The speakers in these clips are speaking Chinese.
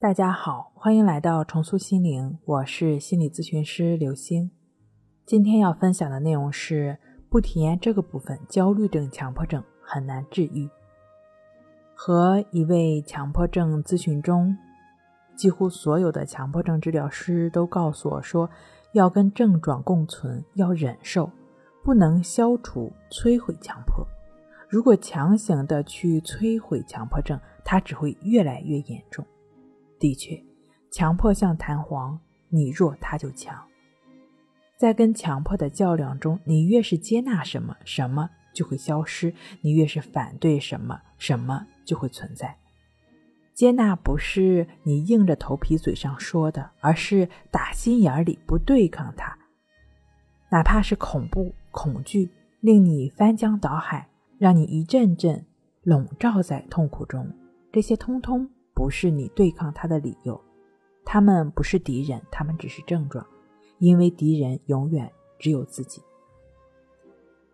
大家好，欢迎来到重塑心灵，我是心理咨询师刘星。今天要分享的内容是不体验这个部分，焦虑症、强迫症很难治愈。和一位强迫症咨询中，几乎所有的强迫症治疗师都告诉我说，要跟症状共存，要忍受，不能消除、摧毁强迫。如果强行的去摧毁强迫症，它只会越来越严重。的确，强迫像弹簧，你弱它就强。在跟强迫的较量中，你越是接纳什么，什么就会消失；你越是反对什么，什么就会存在。接纳不是你硬着头皮嘴上说的，而是打心眼里不对抗它。哪怕是恐怖、恐惧，令你翻江倒海，让你一阵阵笼罩在痛苦中，这些通通。不是你对抗他的理由，他们不是敌人，他们只是症状，因为敌人永远只有自己。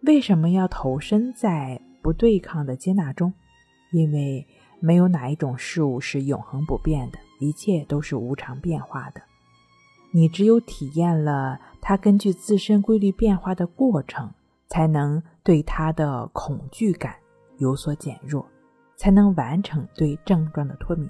为什么要投身在不对抗的接纳中？因为没有哪一种事物是永恒不变的，一切都是无常变化的。你只有体验了它根据自身规律变化的过程，才能对它的恐惧感有所减弱。才能完成对症状的脱敏。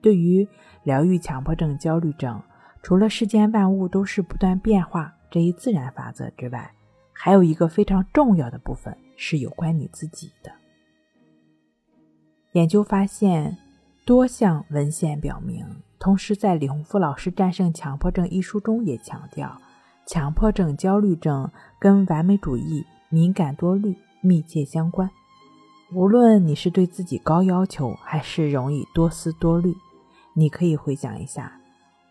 对于疗愈强迫症、焦虑症，除了世间万物都是不断变化这一自然法则之外，还有一个非常重要的部分是有关你自己的。研究发现，多项文献表明，同时在李洪福老师《战胜强迫症》一书中也强调，强迫症、焦虑症跟完美主义、敏感多虑密切相关。无论你是对自己高要求，还是容易多思多虑，你可以回想一下，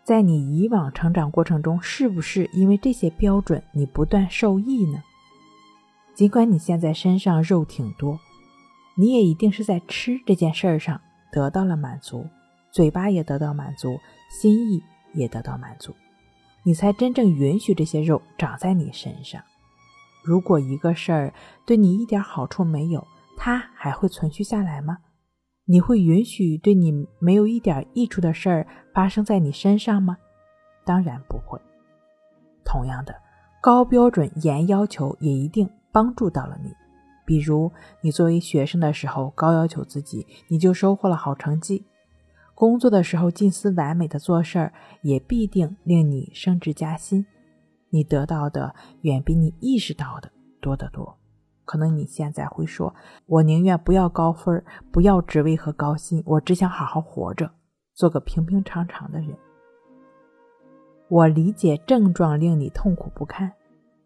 在你以往成长过程中，是不是因为这些标准你不断受益呢？尽管你现在身上肉挺多，你也一定是在吃这件事儿上得到了满足，嘴巴也得到满足，心意也得到满足，你才真正允许这些肉长在你身上。如果一个事儿对你一点好处没有，它还会存续下来吗？你会允许对你没有一点益处的事儿发生在你身上吗？当然不会。同样的，高标准、严要求也一定帮助到了你。比如，你作为学生的时候高要求自己，你就收获了好成绩；工作的时候近似完美的做事儿，也必定令你升职加薪。你得到的远比你意识到的多得多。可能你现在会说：“我宁愿不要高分，不要职位和高薪，我只想好好活着，做个平平常常的人。”我理解症状令你痛苦不堪，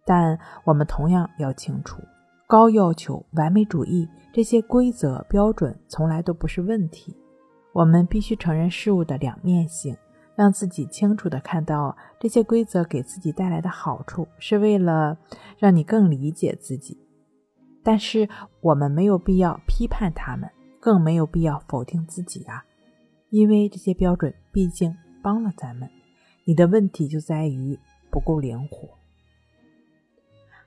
但我们同样要清楚，高要求、完美主义这些规则标准从来都不是问题。我们必须承认事物的两面性，让自己清楚地看到这些规则给自己带来的好处，是为了让你更理解自己。但是我们没有必要批判他们，更没有必要否定自己啊，因为这些标准毕竟帮了咱们。你的问题就在于不够灵活。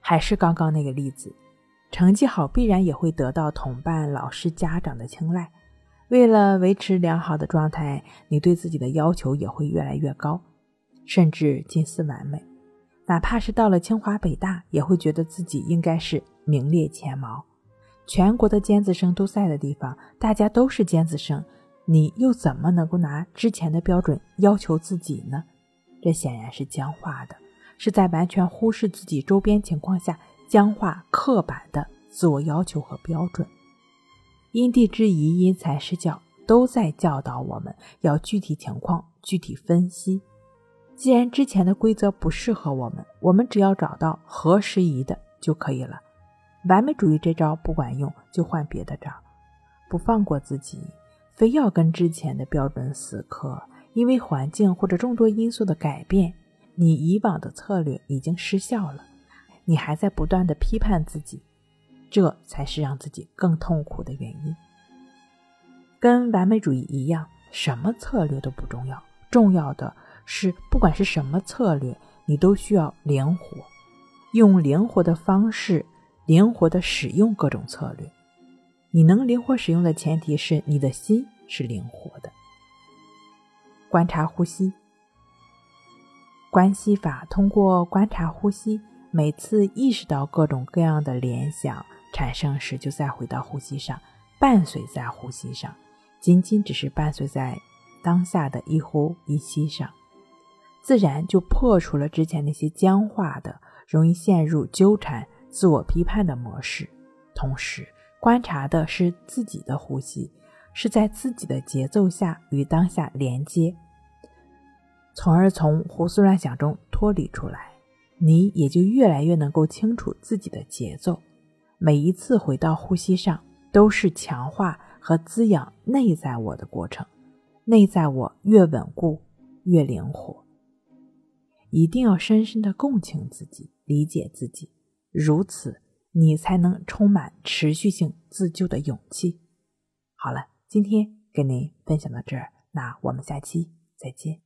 还是刚刚那个例子，成绩好必然也会得到同伴、老师、家长的青睐。为了维持良好的状态，你对自己的要求也会越来越高，甚至近似完美。哪怕是到了清华北大，也会觉得自己应该是。名列前茅，全国的尖子生都在的地方，大家都是尖子生，你又怎么能够拿之前的标准要求自己呢？这显然是僵化的，是在完全忽视自己周边情况下僵化、刻板的自我要求和标准。因地制宜、因材施教，都在教导我们要具体情况具体分析。既然之前的规则不适合我们，我们只要找到合时宜的就可以了。完美主义这招不管用，就换别的招。不放过自己，非要跟之前的标准死磕，因为环境或者众多因素的改变，你以往的策略已经失效了。你还在不断的批判自己，这才是让自己更痛苦的原因。跟完美主义一样，什么策略都不重要，重要的是，不管是什么策略，你都需要灵活，用灵活的方式。灵活的使用各种策略，你能灵活使用的前提是你的心是灵活的。观察呼吸。关系法通过观察呼吸，每次意识到各种各样的联想产生时，就再回到呼吸上，伴随在呼吸上，仅仅只是伴随在当下的一呼一吸上，自然就破除了之前那些僵化的、容易陷入纠缠、自我批判的模式。同时，观察的是自己的呼吸，是在自己的节奏下与当下连接。从而从胡思乱想中脱离出来，你也就越来越能够清楚自己的节奏。每一次回到呼吸上，都是强化和滋养内在我的过程。内在我越稳固，越灵活。一定要深深的共情自己，理解自己，如此你才能充满持续性自救的勇气。好了，今天跟您分享到这儿，那我们下期再见。